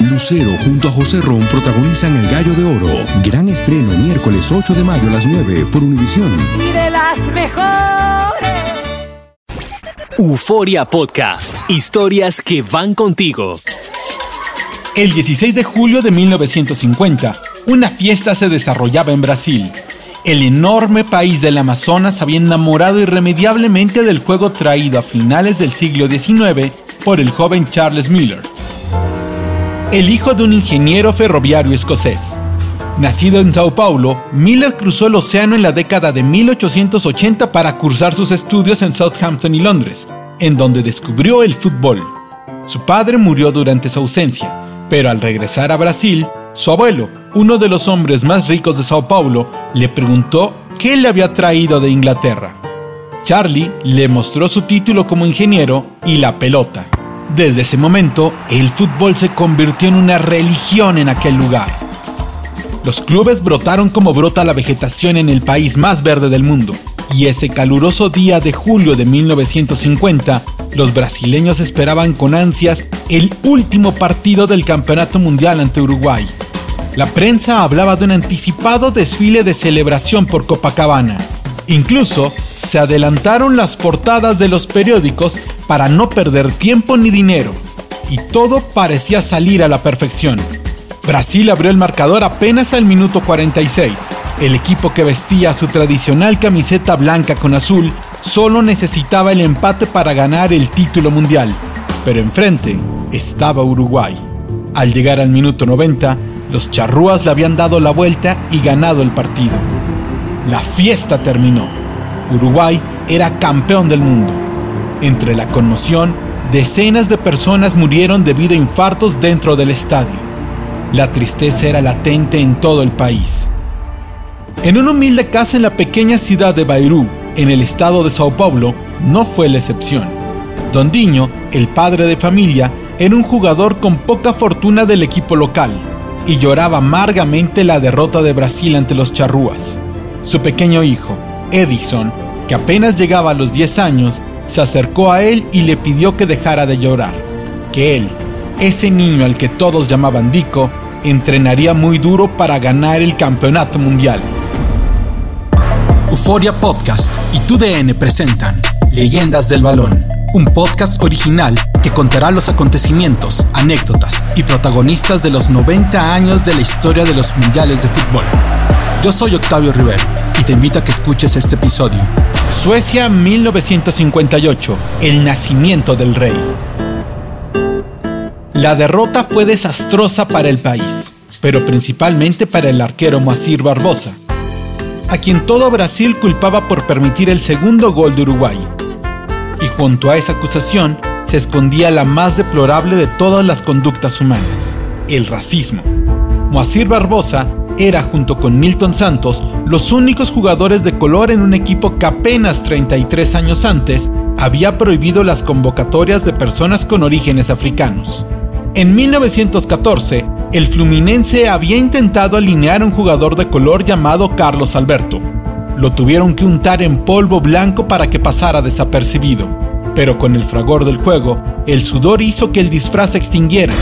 Lucero junto a José Ron protagonizan El Gallo de Oro. Gran estreno miércoles 8 de mayo a las 9 por Univisión. Y de las mejores. Euforia Podcast. Historias que van contigo. El 16 de julio de 1950, una fiesta se desarrollaba en Brasil. El enorme país del Amazonas había enamorado irremediablemente del juego traído a finales del siglo XIX por el joven Charles Miller, el hijo de un ingeniero ferroviario escocés. Nacido en Sao Paulo, Miller cruzó el océano en la década de 1880 para cursar sus estudios en Southampton y Londres, en donde descubrió el fútbol. Su padre murió durante su ausencia, pero al regresar a Brasil, su abuelo, uno de los hombres más ricos de Sao Paulo, le preguntó qué le había traído de Inglaterra. Charlie le mostró su título como ingeniero y la pelota. Desde ese momento, el fútbol se convirtió en una religión en aquel lugar. Los clubes brotaron como brota la vegetación en el país más verde del mundo, y ese caluroso día de julio de 1950, los brasileños esperaban con ansias el último partido del Campeonato Mundial ante Uruguay. La prensa hablaba de un anticipado desfile de celebración por Copacabana. Incluso se adelantaron las portadas de los periódicos para no perder tiempo ni dinero, y todo parecía salir a la perfección. Brasil abrió el marcador apenas al minuto 46. El equipo que vestía su tradicional camiseta blanca con azul solo necesitaba el empate para ganar el título mundial, pero enfrente estaba Uruguay. Al llegar al minuto 90, los charrúas le habían dado la vuelta y ganado el partido. La fiesta terminó. Uruguay era campeón del mundo. Entre la conmoción, decenas de personas murieron debido a infartos dentro del estadio. La tristeza era latente en todo el país. En una humilde casa en la pequeña ciudad de Bairú, en el estado de Sao Paulo, no fue la excepción. Don Diño, el padre de familia, era un jugador con poca fortuna del equipo local y lloraba amargamente la derrota de Brasil ante los charrúas. Su pequeño hijo, Edison, que apenas llegaba a los 10 años, se acercó a él y le pidió que dejara de llorar, que él, ese niño al que todos llamaban Dico, entrenaría muy duro para ganar el campeonato mundial. Euforia Podcast y TUDN presentan Leyendas del Balón, un podcast original que contará los acontecimientos, anécdotas y protagonistas de los 90 años de la historia de los mundiales de fútbol. Yo soy Octavio Rivero y te invito a que escuches este episodio. Suecia 1958, el nacimiento del rey. La derrota fue desastrosa para el país, pero principalmente para el arquero Moacir Barbosa, a quien todo Brasil culpaba por permitir el segundo gol de Uruguay. Y junto a esa acusación se escondía la más deplorable de todas las conductas humanas, el racismo. Moacir Barbosa era, junto con Milton Santos, los únicos jugadores de color en un equipo que apenas 33 años antes había prohibido las convocatorias de personas con orígenes africanos. En 1914, el Fluminense había intentado alinear a un jugador de color llamado Carlos Alberto. Lo tuvieron que untar en polvo blanco para que pasara desapercibido, pero con el fragor del juego, el sudor hizo que el disfraz se extinguiera,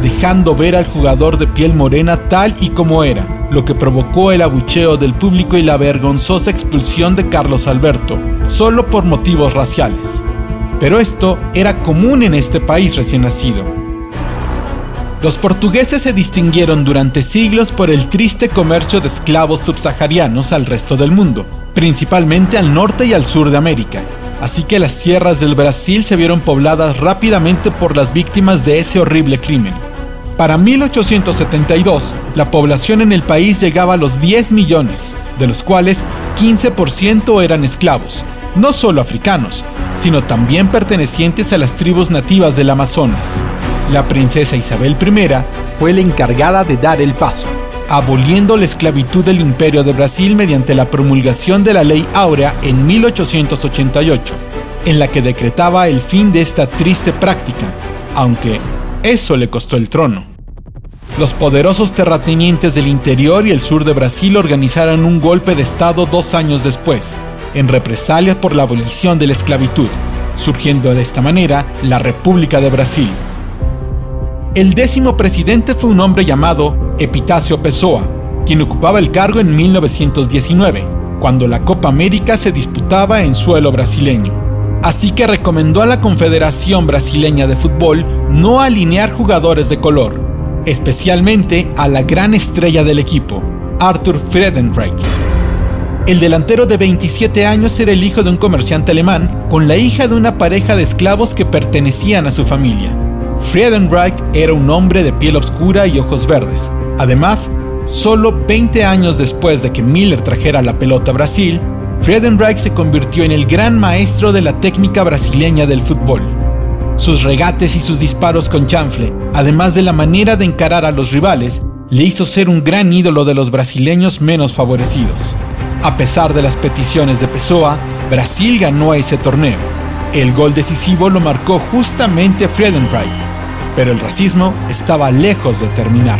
dejando ver al jugador de piel morena tal y como era, lo que provocó el abucheo del público y la vergonzosa expulsión de Carlos Alberto, solo por motivos raciales. Pero esto era común en este país recién nacido. Los portugueses se distinguieron durante siglos por el triste comercio de esclavos subsaharianos al resto del mundo, principalmente al norte y al sur de América, así que las tierras del Brasil se vieron pobladas rápidamente por las víctimas de ese horrible crimen. Para 1872, la población en el país llegaba a los 10 millones, de los cuales 15% eran esclavos, no solo africanos, sino también pertenecientes a las tribus nativas del Amazonas. La princesa Isabel I fue la encargada de dar el paso, aboliendo la esclavitud del imperio de Brasil mediante la promulgación de la Ley Áurea en 1888, en la que decretaba el fin de esta triste práctica, aunque eso le costó el trono. Los poderosos terratenientes del interior y el sur de Brasil organizaron un golpe de Estado dos años después, en represalia por la abolición de la esclavitud, surgiendo de esta manera la República de Brasil. El décimo presidente fue un hombre llamado Epitácio Pessoa, quien ocupaba el cargo en 1919, cuando la Copa América se disputaba en suelo brasileño. Así que recomendó a la Confederación Brasileña de Fútbol no alinear jugadores de color, especialmente a la gran estrella del equipo, Arthur Friedenreich. El delantero de 27 años era el hijo de un comerciante alemán con la hija de una pareja de esclavos que pertenecían a su familia. Friedenreich era un hombre de piel oscura y ojos verdes. Además, solo 20 años después de que Miller trajera la pelota a Brasil, Friedenreich se convirtió en el gran maestro de la técnica brasileña del fútbol. Sus regates y sus disparos con chanfle, además de la manera de encarar a los rivales, le hizo ser un gran ídolo de los brasileños menos favorecidos. A pesar de las peticiones de Pessoa, Brasil ganó ese torneo. El gol decisivo lo marcó justamente Friedenreich, pero el racismo estaba lejos de terminar.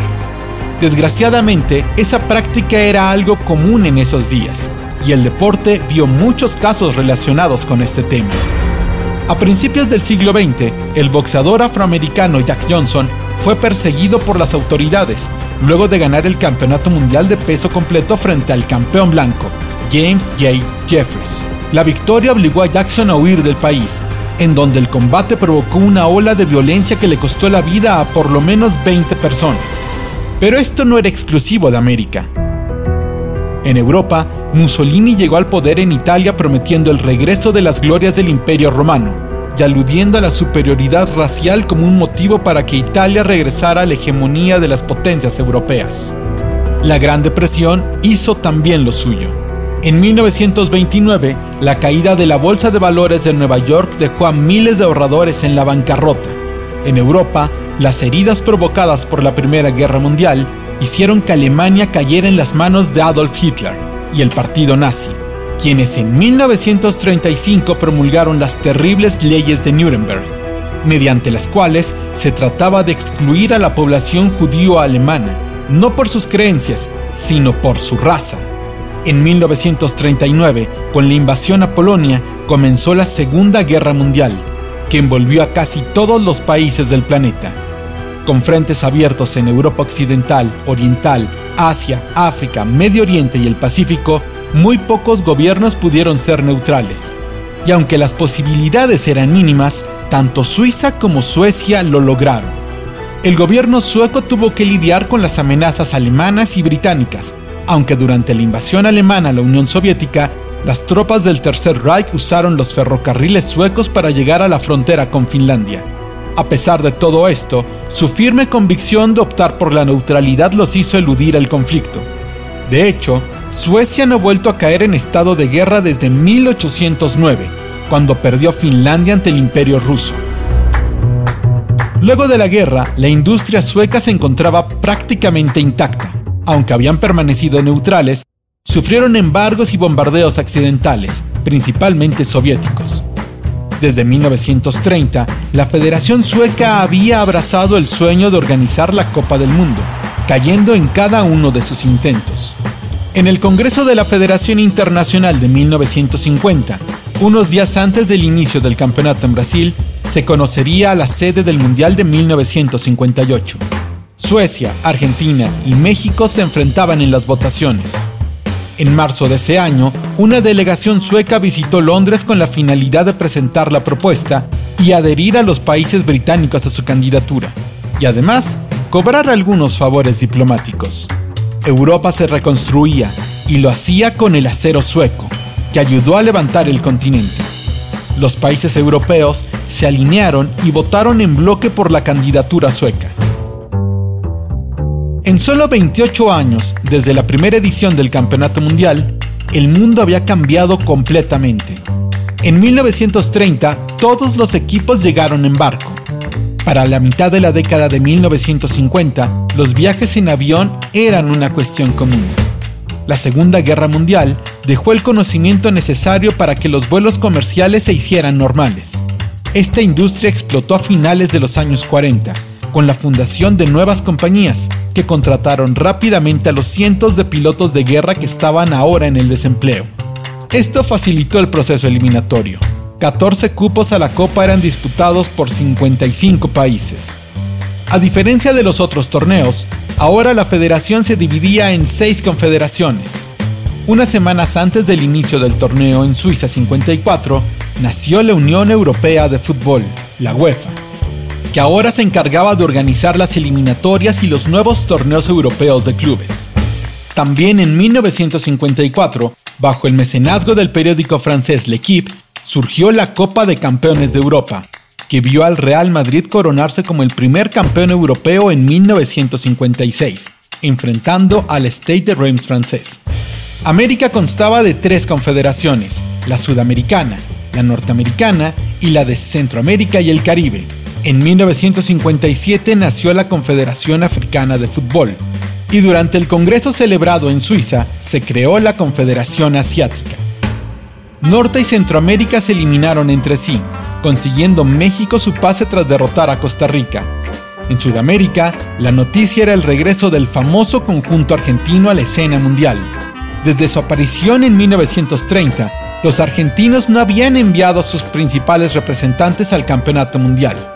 Desgraciadamente, esa práctica era algo común en esos días, y el deporte vio muchos casos relacionados con este tema. A principios del siglo XX, el boxeador afroamericano Jack Johnson fue perseguido por las autoridades luego de ganar el Campeonato Mundial de Peso Completo frente al campeón blanco, James J. Jeffries. La victoria obligó a Jackson a huir del país, en donde el combate provocó una ola de violencia que le costó la vida a por lo menos 20 personas. Pero esto no era exclusivo de América. En Europa, Mussolini llegó al poder en Italia prometiendo el regreso de las glorias del Imperio Romano, y aludiendo a la superioridad racial como un motivo para que Italia regresara a la hegemonía de las potencias europeas. La Gran Depresión hizo también lo suyo. En 1929, la caída de la Bolsa de Valores de Nueva York dejó a miles de ahorradores en la bancarrota. En Europa, las heridas provocadas por la Primera Guerra Mundial hicieron que Alemania cayera en las manos de Adolf Hitler y el partido nazi quienes en 1935 promulgaron las terribles leyes de Nuremberg, mediante las cuales se trataba de excluir a la población judío-alemana, no por sus creencias, sino por su raza. En 1939, con la invasión a Polonia, comenzó la Segunda Guerra Mundial, que envolvió a casi todos los países del planeta. Con frentes abiertos en Europa Occidental, Oriental, Asia, África, Medio Oriente y el Pacífico, muy pocos gobiernos pudieron ser neutrales. Y aunque las posibilidades eran mínimas, tanto Suiza como Suecia lo lograron. El gobierno sueco tuvo que lidiar con las amenazas alemanas y británicas, aunque durante la invasión alemana a la Unión Soviética, las tropas del Tercer Reich usaron los ferrocarriles suecos para llegar a la frontera con Finlandia. A pesar de todo esto, su firme convicción de optar por la neutralidad los hizo eludir el conflicto. De hecho, Suecia no ha vuelto a caer en estado de guerra desde 1809, cuando perdió Finlandia ante el imperio ruso. Luego de la guerra, la industria sueca se encontraba prácticamente intacta. Aunque habían permanecido neutrales, sufrieron embargos y bombardeos accidentales, principalmente soviéticos. Desde 1930, la Federación Sueca había abrazado el sueño de organizar la Copa del Mundo, cayendo en cada uno de sus intentos. En el Congreso de la Federación Internacional de 1950, unos días antes del inicio del campeonato en Brasil, se conocería la sede del Mundial de 1958. Suecia, Argentina y México se enfrentaban en las votaciones. En marzo de ese año, una delegación sueca visitó Londres con la finalidad de presentar la propuesta y adherir a los países británicos a su candidatura, y además cobrar algunos favores diplomáticos. Europa se reconstruía y lo hacía con el acero sueco, que ayudó a levantar el continente. Los países europeos se alinearon y votaron en bloque por la candidatura sueca. En solo 28 años, desde la primera edición del Campeonato Mundial, el mundo había cambiado completamente. En 1930, todos los equipos llegaron en barco. Para la mitad de la década de 1950, los viajes en avión eran una cuestión común. La Segunda Guerra Mundial dejó el conocimiento necesario para que los vuelos comerciales se hicieran normales. Esta industria explotó a finales de los años 40, con la fundación de nuevas compañías, que contrataron rápidamente a los cientos de pilotos de guerra que estaban ahora en el desempleo. Esto facilitó el proceso eliminatorio. 14 cupos a la Copa eran disputados por 55 países. A diferencia de los otros torneos, ahora la federación se dividía en seis confederaciones. Unas semanas antes del inicio del torneo en Suiza 54, nació la Unión Europea de Fútbol, la UEFA, que ahora se encargaba de organizar las eliminatorias y los nuevos torneos europeos de clubes. También en 1954, bajo el mecenazgo del periódico francés L'Equipe, surgió la Copa de Campeones de Europa, que vio al Real Madrid coronarse como el primer campeón europeo en 1956, enfrentando al Stade de Reims francés. América constaba de tres confederaciones, la sudamericana, la norteamericana y la de Centroamérica y el Caribe. En 1957 nació la Confederación Africana de Fútbol y durante el Congreso celebrado en Suiza se creó la Confederación Asiática. Norte y Centroamérica se eliminaron entre sí, consiguiendo México su pase tras derrotar a Costa Rica. En Sudamérica, la noticia era el regreso del famoso conjunto argentino a la escena mundial. Desde su aparición en 1930, los argentinos no habían enviado a sus principales representantes al campeonato mundial.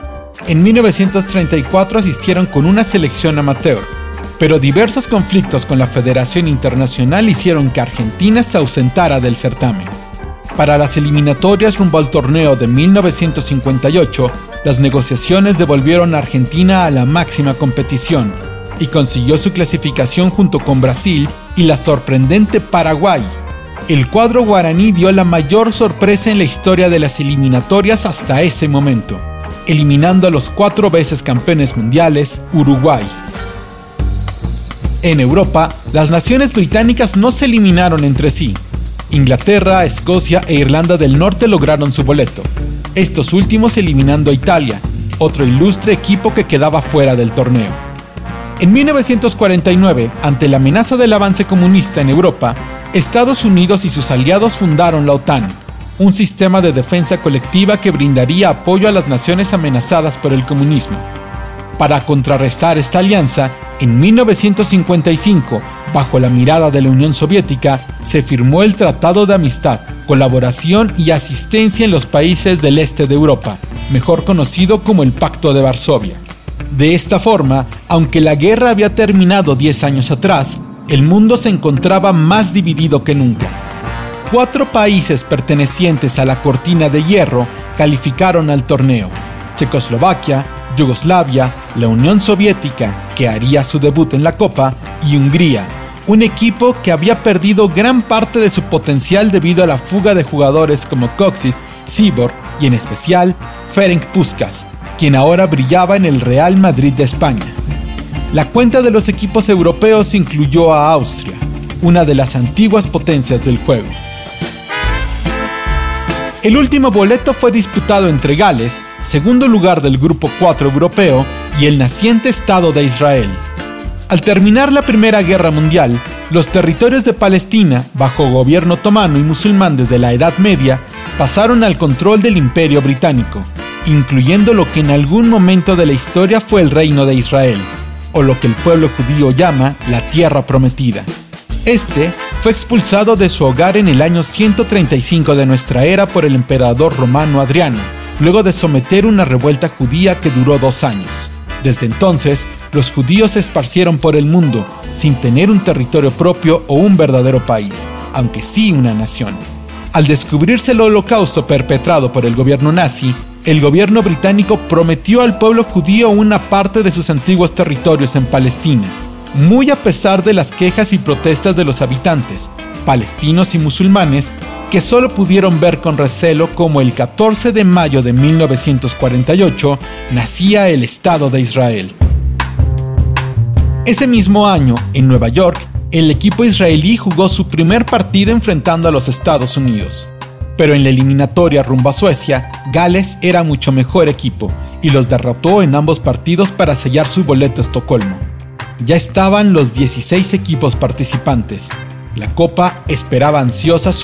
En 1934 asistieron con una selección amateur, pero diversos conflictos con la Federación Internacional hicieron que Argentina se ausentara del certamen. Para las eliminatorias rumbo al torneo de 1958, las negociaciones devolvieron a Argentina a la máxima competición y consiguió su clasificación junto con Brasil y la sorprendente Paraguay. El cuadro guaraní dio la mayor sorpresa en la historia de las eliminatorias hasta ese momento, eliminando a los cuatro veces campeones mundiales Uruguay. En Europa, las naciones británicas no se eliminaron entre sí, Inglaterra, Escocia e Irlanda del Norte lograron su boleto, estos últimos eliminando a Italia, otro ilustre equipo que quedaba fuera del torneo. En 1949, ante la amenaza del avance comunista en Europa, Estados Unidos y sus aliados fundaron la OTAN, un sistema de defensa colectiva que brindaría apoyo a las naciones amenazadas por el comunismo. Para contrarrestar esta alianza, en 1955, bajo la mirada de la Unión Soviética, se firmó el Tratado de Amistad, Colaboración y Asistencia en los países del este de Europa, mejor conocido como el Pacto de Varsovia. De esta forma, aunque la guerra había terminado 10 años atrás, el mundo se encontraba más dividido que nunca. Cuatro países pertenecientes a la cortina de hierro calificaron al torneo. Checoslovaquia, Yugoslavia, la Unión Soviética, que haría su debut en la Copa, y Hungría, un equipo que había perdido gran parte de su potencial debido a la fuga de jugadores como Coxis, Sibor y en especial Ferenc Puskas, quien ahora brillaba en el Real Madrid de España. La cuenta de los equipos europeos incluyó a Austria, una de las antiguas potencias del juego. El último boleto fue disputado entre Gales, segundo lugar del Grupo 4 europeo, y el naciente Estado de Israel. Al terminar la Primera Guerra Mundial, los territorios de Palestina, bajo gobierno otomano y musulmán desde la Edad Media, pasaron al control del Imperio Británico, incluyendo lo que en algún momento de la historia fue el Reino de Israel, o lo que el pueblo judío llama la Tierra Prometida. Este fue expulsado de su hogar en el año 135 de nuestra era por el emperador romano Adriano, luego de someter una revuelta judía que duró dos años. Desde entonces, los judíos se esparcieron por el mundo, sin tener un territorio propio o un verdadero país, aunque sí una nación. Al descubrirse el holocausto perpetrado por el gobierno nazi, el gobierno británico prometió al pueblo judío una parte de sus antiguos territorios en Palestina, muy a pesar de las quejas y protestas de los habitantes, palestinos y musulmanes, que solo pudieron ver con recelo como el 14 de mayo de 1948 nacía el Estado de Israel. Ese mismo año, en Nueva York, el equipo israelí jugó su primer partido enfrentando a los Estados Unidos. Pero en la eliminatoria rumbo a Suecia, Gales era mucho mejor equipo y los derrotó en ambos partidos para sellar su boleto a Estocolmo. Ya estaban los 16 equipos participantes, la Copa esperaba ansiosa.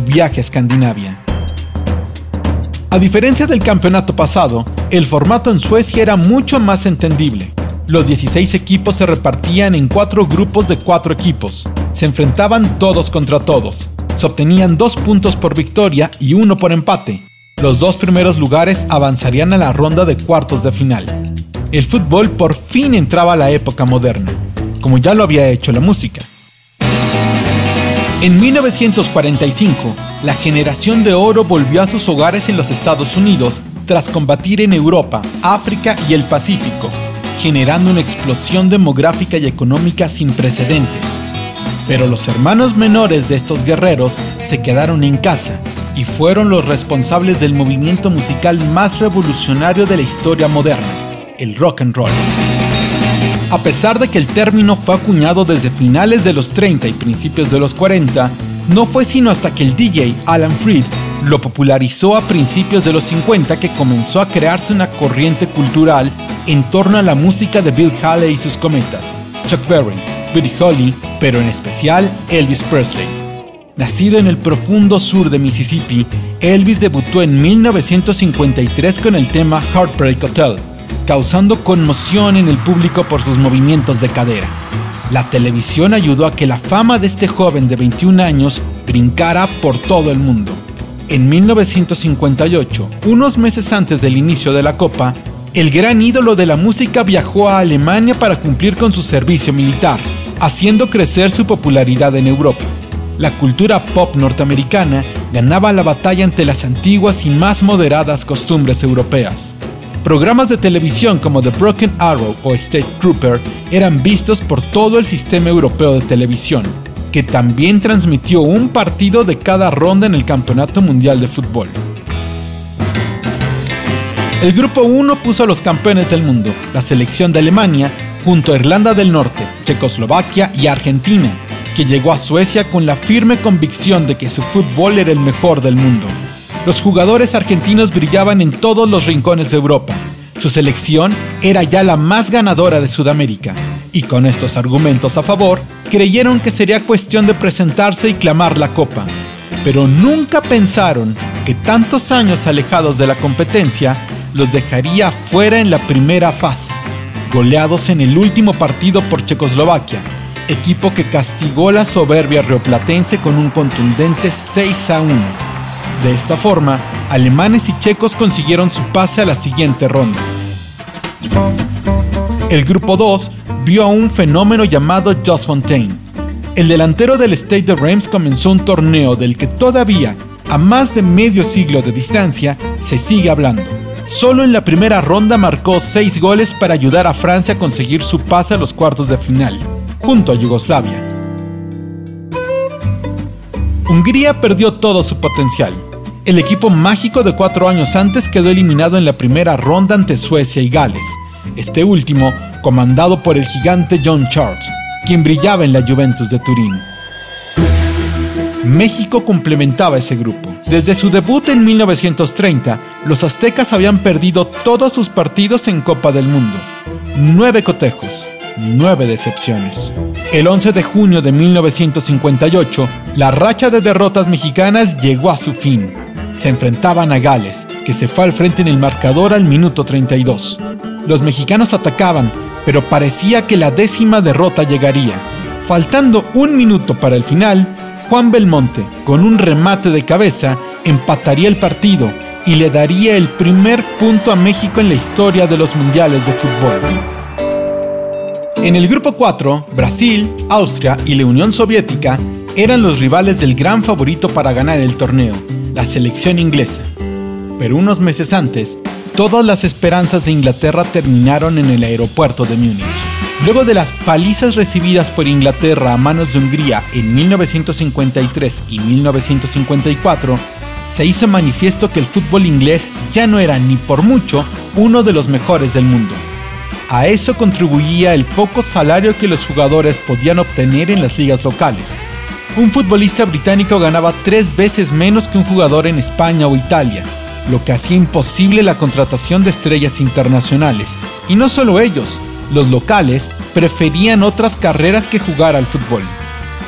Viaje a Escandinavia. A diferencia del campeonato pasado, el formato en Suecia era mucho más entendible. Los 16 equipos se repartían en cuatro grupos de cuatro equipos. Se enfrentaban todos contra todos. Se obtenían dos puntos por victoria y uno por empate. Los dos primeros lugares avanzarían a la ronda de cuartos de final. El fútbol por fin entraba a la época moderna, como ya lo había hecho la música. En 1945, la generación de oro volvió a sus hogares en los Estados Unidos tras combatir en Europa, África y el Pacífico, generando una explosión demográfica y económica sin precedentes. Pero los hermanos menores de estos guerreros se quedaron en casa y fueron los responsables del movimiento musical más revolucionario de la historia moderna, el rock and roll. A pesar de que el término fue acuñado desde finales de los 30 y principios de los 40, no fue sino hasta que el DJ Alan Freed lo popularizó a principios de los 50 que comenzó a crearse una corriente cultural en torno a la música de Bill Haley y sus cometas, Chuck Berry, Buddy Holly, pero en especial Elvis Presley. Nacido en el profundo sur de Mississippi, Elvis debutó en 1953 con el tema Heartbreak Hotel, causando conmoción en el público por sus movimientos de cadera. La televisión ayudó a que la fama de este joven de 21 años brincara por todo el mundo. En 1958, unos meses antes del inicio de la Copa, el gran ídolo de la música viajó a Alemania para cumplir con su servicio militar, haciendo crecer su popularidad en Europa. La cultura pop norteamericana ganaba la batalla ante las antiguas y más moderadas costumbres europeas. Programas de televisión como The Broken Arrow o State Trooper eran vistos por todo el sistema europeo de televisión, que también transmitió un partido de cada ronda en el Campeonato Mundial de Fútbol. El Grupo 1 puso a los campeones del mundo, la selección de Alemania, junto a Irlanda del Norte, Checoslovaquia y Argentina, que llegó a Suecia con la firme convicción de que su fútbol era el mejor del mundo. Los jugadores argentinos brillaban en todos los rincones de Europa. Su selección era ya la más ganadora de Sudamérica, y con estos argumentos a favor, creyeron que sería cuestión de presentarse y clamar la copa. Pero nunca pensaron que tantos años alejados de la competencia los dejaría fuera en la primera fase, goleados en el último partido por Checoslovaquia, equipo que castigó la soberbia rioplatense con un contundente 6 a 1. De esta forma, alemanes y checos consiguieron su pase a la siguiente ronda. El grupo 2 vio a un fenómeno llamado Just Fontaine. El delantero del State de Reims comenzó un torneo del que todavía, a más de medio siglo de distancia, se sigue hablando. Solo en la primera ronda marcó 6 goles para ayudar a Francia a conseguir su pase a los cuartos de final, junto a Yugoslavia. Hungría perdió todo su potencial. El equipo mágico de cuatro años antes quedó eliminado en la primera ronda ante Suecia y Gales, este último comandado por el gigante John Charles, quien brillaba en la Juventus de Turín. México complementaba ese grupo. Desde su debut en 1930, los aztecas habían perdido todos sus partidos en Copa del Mundo. Nueve cotejos, nueve decepciones. El 11 de junio de 1958, la racha de derrotas mexicanas llegó a su fin se enfrentaban a Gales, que se fue al frente en el marcador al minuto 32. Los mexicanos atacaban, pero parecía que la décima derrota llegaría. Faltando un minuto para el final, Juan Belmonte, con un remate de cabeza, empataría el partido y le daría el primer punto a México en la historia de los mundiales de fútbol. En el grupo 4, Brasil, Austria y la Unión Soviética eran los rivales del gran favorito para ganar el torneo, la selección inglesa. Pero unos meses antes, todas las esperanzas de Inglaterra terminaron en el aeropuerto de Múnich. Luego de las palizas recibidas por Inglaterra a manos de Hungría en 1953 y 1954, se hizo manifiesto que el fútbol inglés ya no era ni por mucho uno de los mejores del mundo. A eso contribuía el poco salario que los jugadores podían obtener en las ligas locales. Un futbolista británico ganaba tres veces menos que un jugador en España o Italia, lo que hacía imposible la contratación de estrellas internacionales. Y no solo ellos, los locales preferían otras carreras que jugar al fútbol.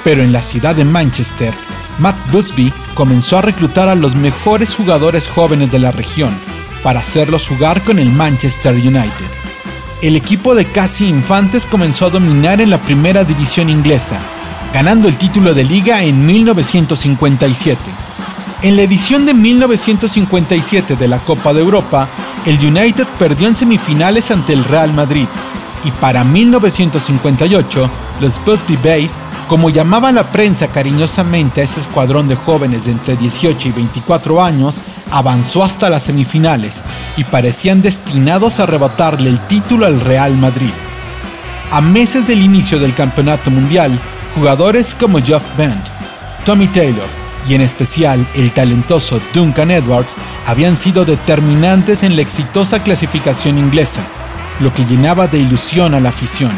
Pero en la ciudad de Manchester, Matt Busby comenzó a reclutar a los mejores jugadores jóvenes de la región para hacerlos jugar con el Manchester United. El equipo de casi infantes comenzó a dominar en la primera división inglesa, ganando el título de liga en 1957. En la edición de 1957 de la Copa de Europa, el United perdió en semifinales ante el Real Madrid y para 1958 los Busby Babes, como llamaba la prensa cariñosamente a ese escuadrón de jóvenes de entre 18 y 24 años, avanzó hasta las semifinales y parecían destinados a arrebatarle el título al Real Madrid. A meses del inicio del Campeonato Mundial, jugadores como Geoff Band, Tommy Taylor y en especial el talentoso Duncan Edwards habían sido determinantes en la exitosa clasificación inglesa lo que llenaba de ilusión a la afición.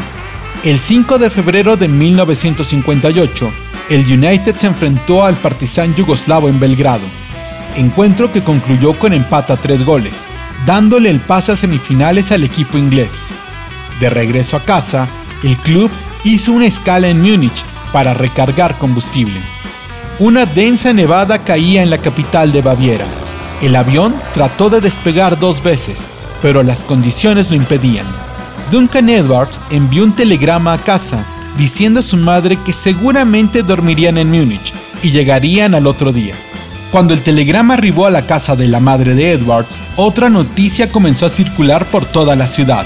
El 5 de febrero de 1958, el United se enfrentó al Partizan yugoslavo en Belgrado, encuentro que concluyó con empate a tres goles, dándole el pase a semifinales al equipo inglés. De regreso a casa, el club hizo una escala en Múnich para recargar combustible. Una densa nevada caía en la capital de Baviera. El avión trató de despegar dos veces, pero las condiciones lo impedían. Duncan Edwards envió un telegrama a casa diciendo a su madre que seguramente dormirían en Múnich y llegarían al otro día. Cuando el telegrama arribó a la casa de la madre de Edwards, otra noticia comenzó a circular por toda la ciudad.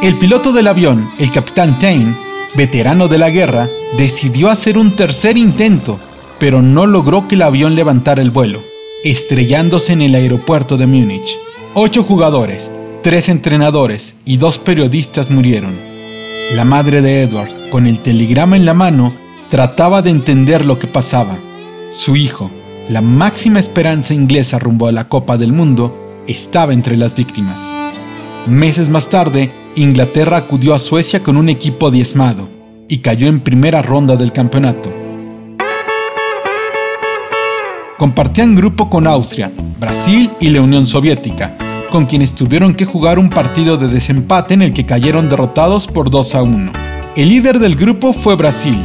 El piloto del avión, el capitán Tain, veterano de la guerra, decidió hacer un tercer intento, pero no logró que el avión levantara el vuelo estrellándose en el aeropuerto de Múnich. Ocho jugadores, tres entrenadores y dos periodistas murieron. La madre de Edward, con el telegrama en la mano, trataba de entender lo que pasaba. Su hijo, la máxima esperanza inglesa rumbo a la Copa del Mundo, estaba entre las víctimas. Meses más tarde, Inglaterra acudió a Suecia con un equipo diezmado y cayó en primera ronda del campeonato compartían grupo con Austria, Brasil y la Unión Soviética, con quienes tuvieron que jugar un partido de desempate en el que cayeron derrotados por 2 a 1. El líder del grupo fue Brasil,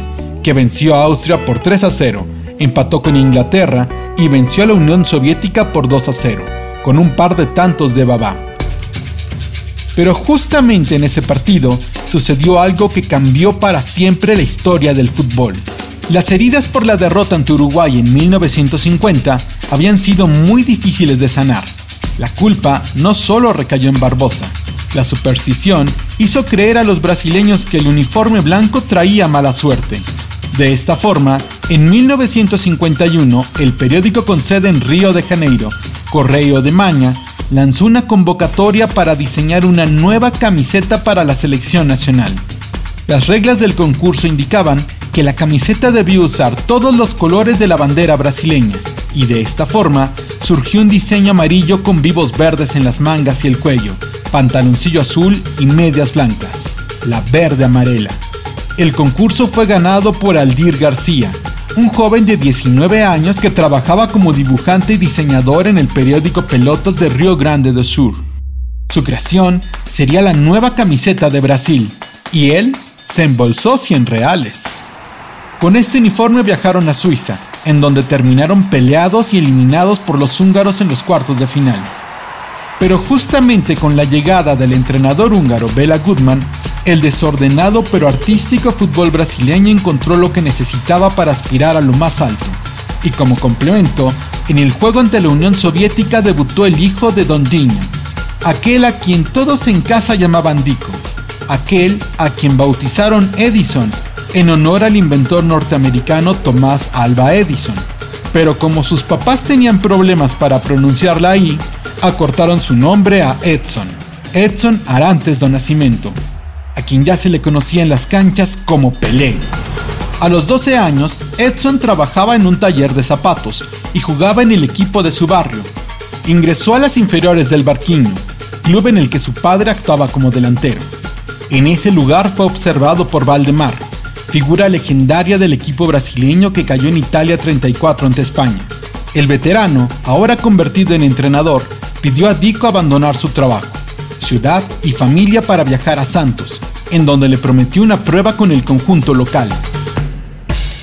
que venció a Austria por 3 a 0, empató con Inglaterra y venció a la Unión Soviética por 2 a 0, con un par de tantos de Babá. Pero justamente en ese partido sucedió algo que cambió para siempre la historia del fútbol. Las heridas por la derrota ante Uruguay en 1950 habían sido muy difíciles de sanar. La culpa no solo recayó en Barbosa. La superstición hizo creer a los brasileños que el uniforme blanco traía mala suerte. De esta forma, en 1951, el periódico con sede en Río de Janeiro, Correo de Maña, lanzó una convocatoria para diseñar una nueva camiseta para la selección nacional. Las reglas del concurso indicaban que la camiseta debía usar todos los colores de la bandera brasileña, y de esta forma surgió un diseño amarillo con vivos verdes en las mangas y el cuello, pantaloncillo azul y medias blancas, la verde amarela. El concurso fue ganado por Aldir García, un joven de 19 años que trabajaba como dibujante y diseñador en el periódico Pelotas de Río Grande do Sur. Su creación sería la nueva camiseta de Brasil, y él se embolsó 100 reales. Con este uniforme viajaron a Suiza en donde terminaron peleados y eliminados por los húngaros en los cuartos de final. Pero justamente con la llegada del entrenador húngaro Bela Goodman, el desordenado pero artístico fútbol brasileño encontró lo que necesitaba para aspirar a lo más alto. Y como complemento, en el juego ante la Unión Soviética debutó el hijo de Don Dino, aquel a quien todos en casa llamaban Dico, aquel a quien bautizaron Edison en honor al inventor norteamericano Tomás Alba Edison. Pero como sus papás tenían problemas para pronunciar la I, acortaron su nombre a Edson, Edson Arantes do Nascimento, a quien ya se le conocía en las canchas como Pelé. A los 12 años, Edson trabajaba en un taller de zapatos y jugaba en el equipo de su barrio. Ingresó a las inferiores del Barquinho, club en el que su padre actuaba como delantero. En ese lugar fue observado por Valdemar, figura legendaria del equipo brasileño que cayó en Italia 34 ante España. El veterano, ahora convertido en entrenador, pidió a Dico abandonar su trabajo, ciudad y familia para viajar a Santos, en donde le prometió una prueba con el conjunto local.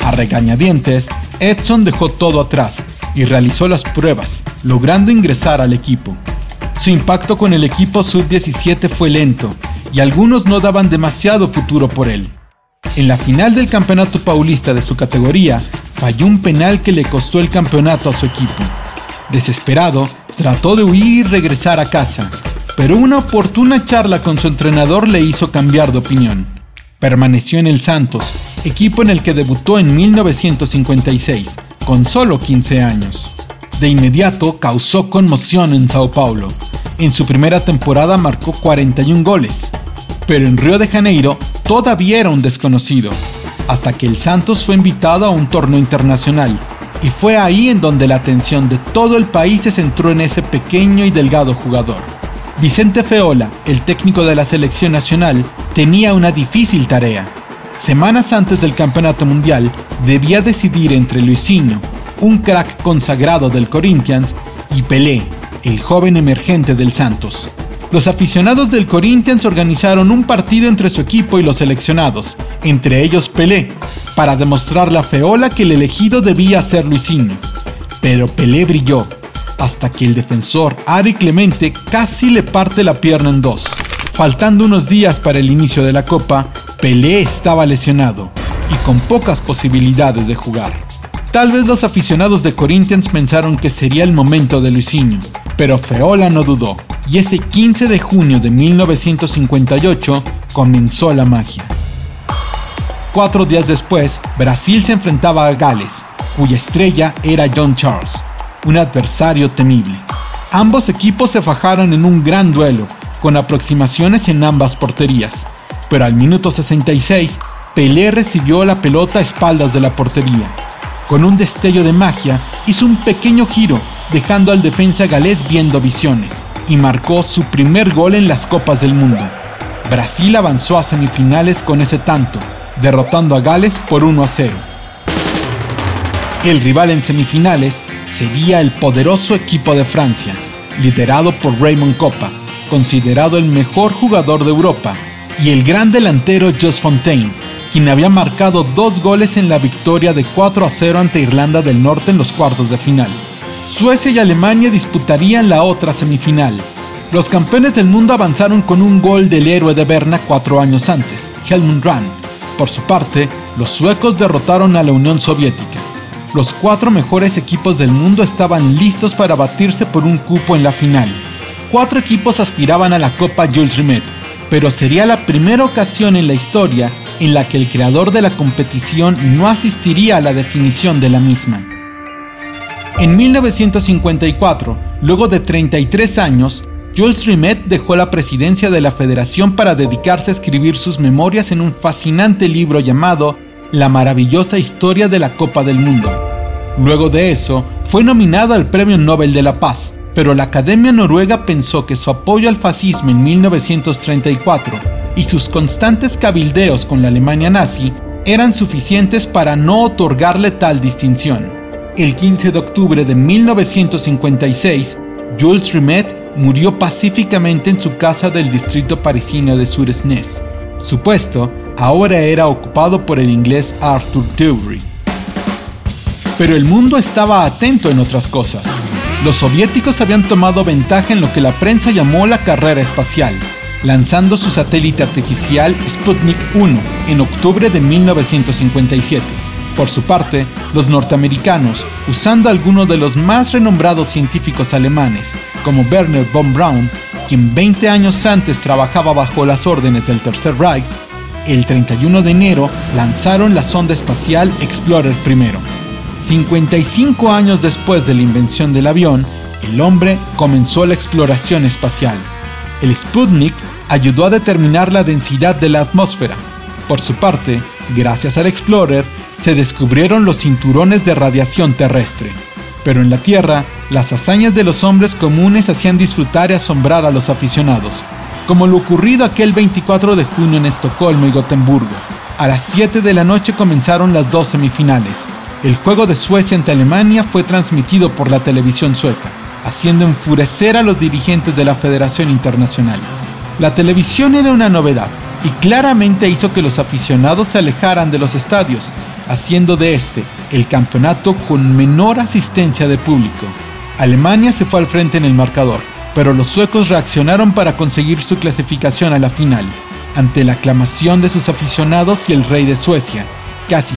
A regañadientes, Edson dejó todo atrás y realizó las pruebas, logrando ingresar al equipo. Su impacto con el equipo sub-17 fue lento y algunos no daban demasiado futuro por él. En la final del campeonato paulista de su categoría, falló un penal que le costó el campeonato a su equipo. Desesperado, trató de huir y regresar a casa, pero una oportuna charla con su entrenador le hizo cambiar de opinión. Permaneció en el Santos, equipo en el que debutó en 1956, con solo 15 años. De inmediato causó conmoción en Sao Paulo. En su primera temporada marcó 41 goles, pero en Río de Janeiro todavía era un desconocido, hasta que el Santos fue invitado a un torneo internacional, y fue ahí en donde la atención de todo el país se centró en ese pequeño y delgado jugador. Vicente Feola, el técnico de la selección nacional, tenía una difícil tarea. Semanas antes del Campeonato Mundial, debía decidir entre Luisinho, un crack consagrado del Corinthians, y Pelé, el joven emergente del Santos. Los aficionados del Corinthians organizaron un partido entre su equipo y los seleccionados, entre ellos Pelé, para demostrarle a Feola que el elegido debía ser Luisinho. Pero Pelé brilló, hasta que el defensor Ari Clemente casi le parte la pierna en dos. Faltando unos días para el inicio de la Copa, Pelé estaba lesionado y con pocas posibilidades de jugar. Tal vez los aficionados de Corinthians pensaron que sería el momento de Luisinho, pero Feola no dudó, y ese 15 de junio de 1958 comenzó la magia. Cuatro días después, Brasil se enfrentaba a Gales, cuya estrella era John Charles, un adversario temible. Ambos equipos se fajaron en un gran duelo, con aproximaciones en ambas porterías, pero al minuto 66, Pelé recibió la pelota a espaldas de la portería. Con un destello de magia, hizo un pequeño giro, dejando al defensa galés viendo visiones, y marcó su primer gol en las Copas del Mundo. Brasil avanzó a semifinales con ese tanto, derrotando a Gales por 1 a 0. El rival en semifinales sería el poderoso equipo de Francia, liderado por Raymond Coppa, considerado el mejor jugador de Europa, y el gran delantero Jos Fontaine, quien había marcado dos goles en la victoria de 4 a 0 ante Irlanda del Norte en los cuartos de final. Suecia y Alemania disputarían la otra semifinal. Los campeones del mundo avanzaron con un gol del héroe de Berna cuatro años antes, Helmut Rahn. Por su parte, los suecos derrotaron a la Unión Soviética. Los cuatro mejores equipos del mundo estaban listos para batirse por un cupo en la final. Cuatro equipos aspiraban a la Copa Jules Rimet, pero sería la primera ocasión en la historia en la que el creador de la competición no asistiría a la definición de la misma. En 1954, luego de 33 años, Jules Rimet dejó la presidencia de la federación para dedicarse a escribir sus memorias en un fascinante libro llamado La maravillosa historia de la Copa del Mundo. Luego de eso, fue nominado al Premio Nobel de la Paz, pero la Academia Noruega pensó que su apoyo al fascismo en 1934 y sus constantes cabildeos con la Alemania nazi eran suficientes para no otorgarle tal distinción. El 15 de octubre de 1956, Jules Rimet murió pacíficamente en su casa del distrito parisino de Suresnes. Su puesto ahora era ocupado por el inglés Arthur Dewry. Pero el mundo estaba atento en otras cosas. Los soviéticos habían tomado ventaja en lo que la prensa llamó la carrera espacial, lanzando su satélite artificial Sputnik 1 en octubre de 1957. Por su parte, los norteamericanos, usando algunos de los más renombrados científicos alemanes, como Werner von Braun, quien 20 años antes trabajaba bajo las órdenes del Tercer Reich, el 31 de enero lanzaron la sonda espacial Explorer I. 55 años después de la invención del avión, el hombre comenzó la exploración espacial. El Sputnik ayudó a determinar la densidad de la atmósfera. Por su parte, gracias al Explorer, se descubrieron los cinturones de radiación terrestre. Pero en la Tierra, las hazañas de los hombres comunes hacían disfrutar y asombrar a los aficionados, como lo ocurrido aquel 24 de junio en Estocolmo y Gotemburgo. A las 7 de la noche comenzaron las dos semifinales. El juego de Suecia ante Alemania fue transmitido por la televisión sueca, haciendo enfurecer a los dirigentes de la Federación Internacional. La televisión era una novedad y claramente hizo que los aficionados se alejaran de los estadios, haciendo de este el campeonato con menor asistencia de público. Alemania se fue al frente en el marcador, pero los suecos reaccionaron para conseguir su clasificación a la final, ante la aclamación de sus aficionados y el rey de Suecia, casi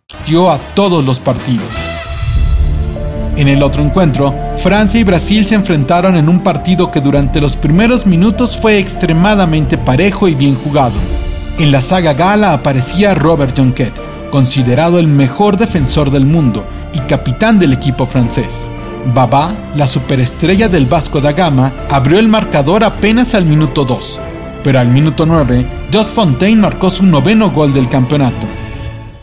a todos los partidos. En el otro encuentro, Francia y Brasil se enfrentaron en un partido que durante los primeros minutos fue extremadamente parejo y bien jugado. En la saga gala aparecía Robert Jonquet, considerado el mejor defensor del mundo y capitán del equipo francés. Baba, la superestrella del Vasco da Gama, abrió el marcador apenas al minuto 2, pero al minuto 9, Jos Fontaine marcó su noveno gol del campeonato.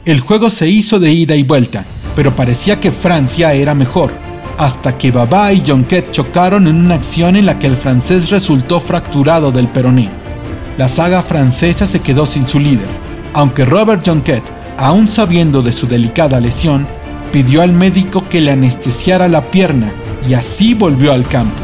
El juego se hizo de ida y vuelta, pero parecía que Francia era mejor, hasta que Baba y Jonquet chocaron en una acción en la que el francés resultó fracturado del peroné. La saga francesa se quedó sin su líder, aunque Robert Jonquet, aún sabiendo de su delicada lesión, pidió al médico que le anestesiara la pierna y así volvió al campo.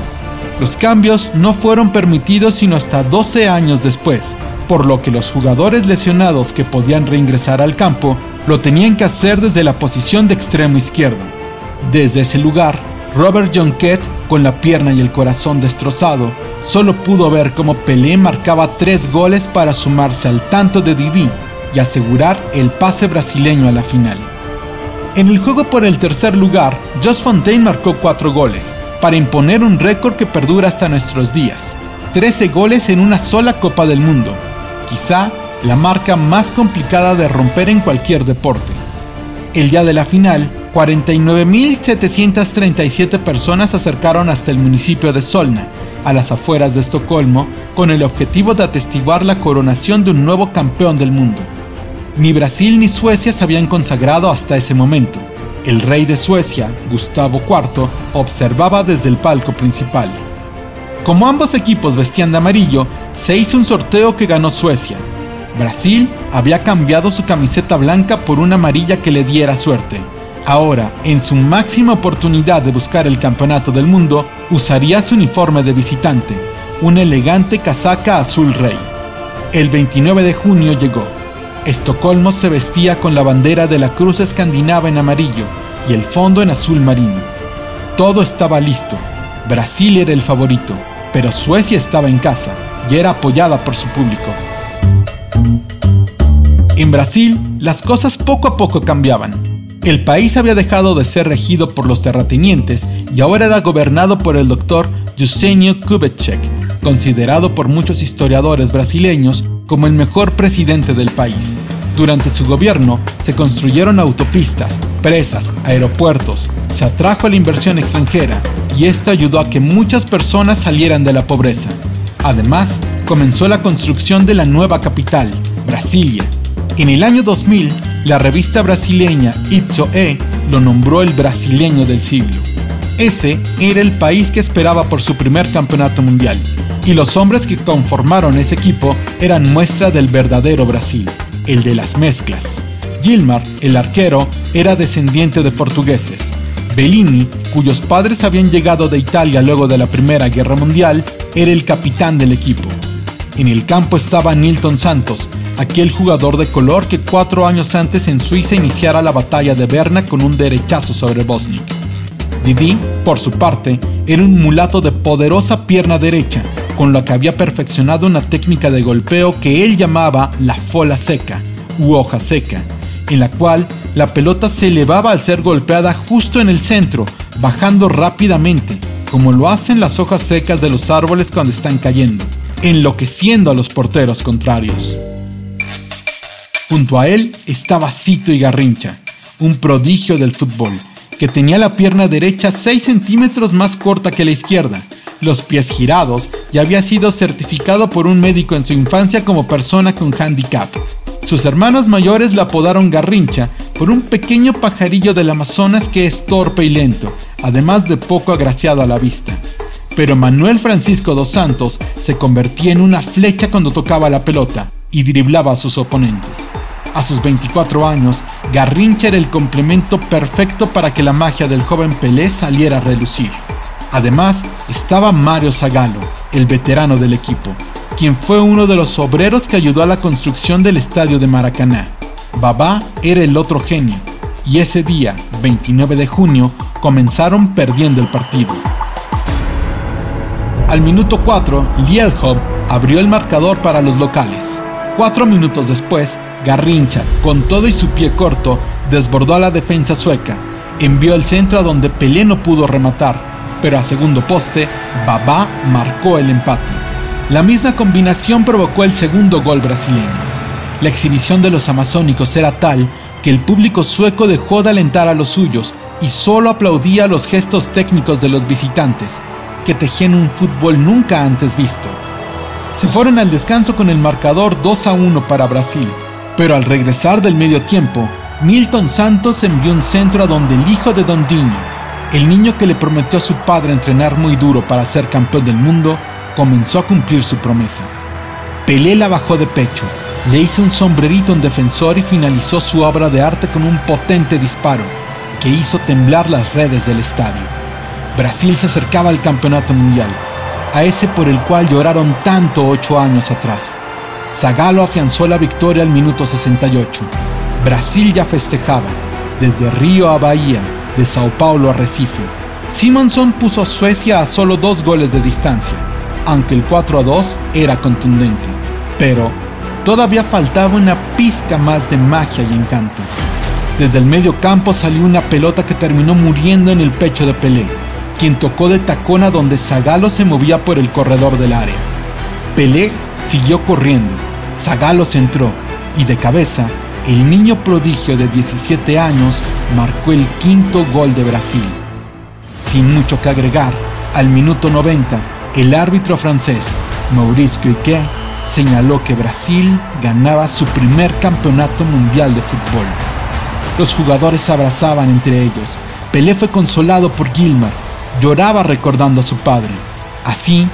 Los cambios no fueron permitidos sino hasta 12 años después, por lo que los jugadores lesionados que podían reingresar al campo lo tenían que hacer desde la posición de extremo izquierdo. Desde ese lugar, Robert Jonquet, con la pierna y el corazón destrozado, solo pudo ver cómo Pelé marcaba tres goles para sumarse al tanto de Didi y asegurar el pase brasileño a la final. En el juego por el tercer lugar, Jos Fontaine marcó cuatro goles, para imponer un récord que perdura hasta nuestros días. 13 goles en una sola Copa del Mundo, quizá la marca más complicada de romper en cualquier deporte. El día de la final, 49.737 personas se acercaron hasta el municipio de Solna, a las afueras de Estocolmo, con el objetivo de atestiguar la coronación de un nuevo campeón del mundo. Ni Brasil ni Suecia se habían consagrado hasta ese momento. El rey de Suecia, Gustavo IV, observaba desde el palco principal. Como ambos equipos vestían de amarillo, se hizo un sorteo que ganó Suecia, Brasil había cambiado su camiseta blanca por una amarilla que le diera suerte. Ahora, en su máxima oportunidad de buscar el campeonato del mundo, usaría su uniforme de visitante, una elegante casaca azul rey. El 29 de junio llegó. Estocolmo se vestía con la bandera de la cruz escandinava en amarillo y el fondo en azul marino. Todo estaba listo. Brasil era el favorito, pero Suecia estaba en casa y era apoyada por su público. En Brasil, las cosas poco a poco cambiaban. El país había dejado de ser regido por los terratenientes y ahora era gobernado por el doctor Juscelino Kubitschek, considerado por muchos historiadores brasileños como el mejor presidente del país. Durante su gobierno se construyeron autopistas, presas, aeropuertos, se atrajo la inversión extranjera y esto ayudó a que muchas personas salieran de la pobreza. Además, comenzó la construcción de la nueva capital, Brasilia. En el año 2000, la revista brasileña E lo nombró el brasileño del siglo. Ese era el país que esperaba por su primer campeonato mundial, y los hombres que conformaron ese equipo eran muestra del verdadero Brasil, el de las mezclas. Gilmar, el arquero, era descendiente de portugueses. Bellini, cuyos padres habían llegado de Italia luego de la Primera Guerra Mundial, era el capitán del equipo. En el campo estaba Nilton Santos, aquel jugador de color que cuatro años antes en Suiza iniciara la batalla de Berna con un derechazo sobre Bosnik. Didi, por su parte, era un mulato de poderosa pierna derecha, con la que había perfeccionado una técnica de golpeo que él llamaba la fola seca, u hoja seca, en la cual la pelota se elevaba al ser golpeada justo en el centro, bajando rápidamente, como lo hacen las hojas secas de los árboles cuando están cayendo, enloqueciendo a los porteros contrarios. Junto a él estaba Cito y Garrincha, un prodigio del fútbol, que tenía la pierna derecha 6 centímetros más corta que la izquierda, los pies girados y había sido certificado por un médico en su infancia como persona con handicap. Sus hermanos mayores la apodaron Garrincha por un pequeño pajarillo del Amazonas que es torpe y lento, además de poco agraciado a la vista. Pero Manuel Francisco dos Santos se convertía en una flecha cuando tocaba la pelota y driblaba a sus oponentes. A sus 24 años, Garrincha era el complemento perfecto para que la magia del joven Pelé saliera a relucir. Además, estaba Mario Zagallo, el veterano del equipo, quien fue uno de los obreros que ayudó a la construcción del estadio de Maracaná. Babá era el otro genio, y ese día, 29 de junio, comenzaron perdiendo el partido. Al minuto 4, Lielhoff abrió el marcador para los locales. Cuatro minutos después, Garrincha, con todo y su pie corto, desbordó a la defensa sueca. Envió el centro a donde Pelé no pudo rematar, pero a segundo poste, Babá marcó el empate. La misma combinación provocó el segundo gol brasileño. La exhibición de los amazónicos era tal que el público sueco dejó de alentar a los suyos y solo aplaudía los gestos técnicos de los visitantes, que tejían un fútbol nunca antes visto. Se fueron al descanso con el marcador 2 a 1 para Brasil, pero al regresar del medio tiempo, Milton Santos envió un centro a donde el hijo de Dondinho, el niño que le prometió a su padre entrenar muy duro para ser campeón del mundo, comenzó a cumplir su promesa. Pelé la bajó de pecho, le hizo un sombrerito en defensor y finalizó su obra de arte con un potente disparo que hizo temblar las redes del estadio. Brasil se acercaba al campeonato mundial a ese por el cual lloraron tanto ocho años atrás. Zagallo afianzó la victoria al minuto 68. Brasil ya festejaba, desde Río a Bahía, de Sao Paulo a Recife. Simonson puso a Suecia a solo dos goles de distancia, aunque el 4 a 2 era contundente. Pero todavía faltaba una pizca más de magia y encanto. Desde el medio campo salió una pelota que terminó muriendo en el pecho de Pelé quien tocó de tacón a donde Zagalo se movía por el corredor del área. Pelé siguió corriendo, Zagalo se entró y de cabeza, el niño prodigio de 17 años marcó el quinto gol de Brasil. Sin mucho que agregar, al minuto 90, el árbitro francés, Maurice Guiquet, señaló que Brasil ganaba su primer campeonato mundial de fútbol. Los jugadores se abrazaban entre ellos. Pelé fue consolado por Gilmar, lloraba recordando a su padre. Así,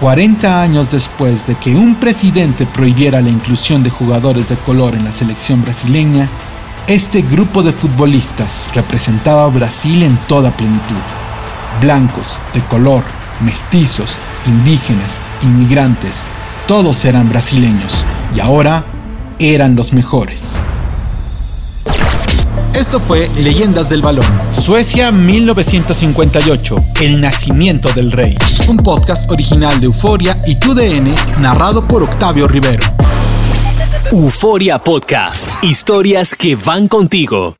40 años después de que un presidente prohibiera la inclusión de jugadores de color en la selección brasileña, este grupo de futbolistas representaba a Brasil en toda plenitud. Blancos, de color, mestizos, indígenas, inmigrantes, todos eran brasileños y ahora eran los mejores. Esto fue Leyendas del Balón. Suecia 1958, El nacimiento del rey. Un podcast original de Euforia y TUDN, narrado por Octavio Rivero. Euforia Podcast. Historias que van contigo.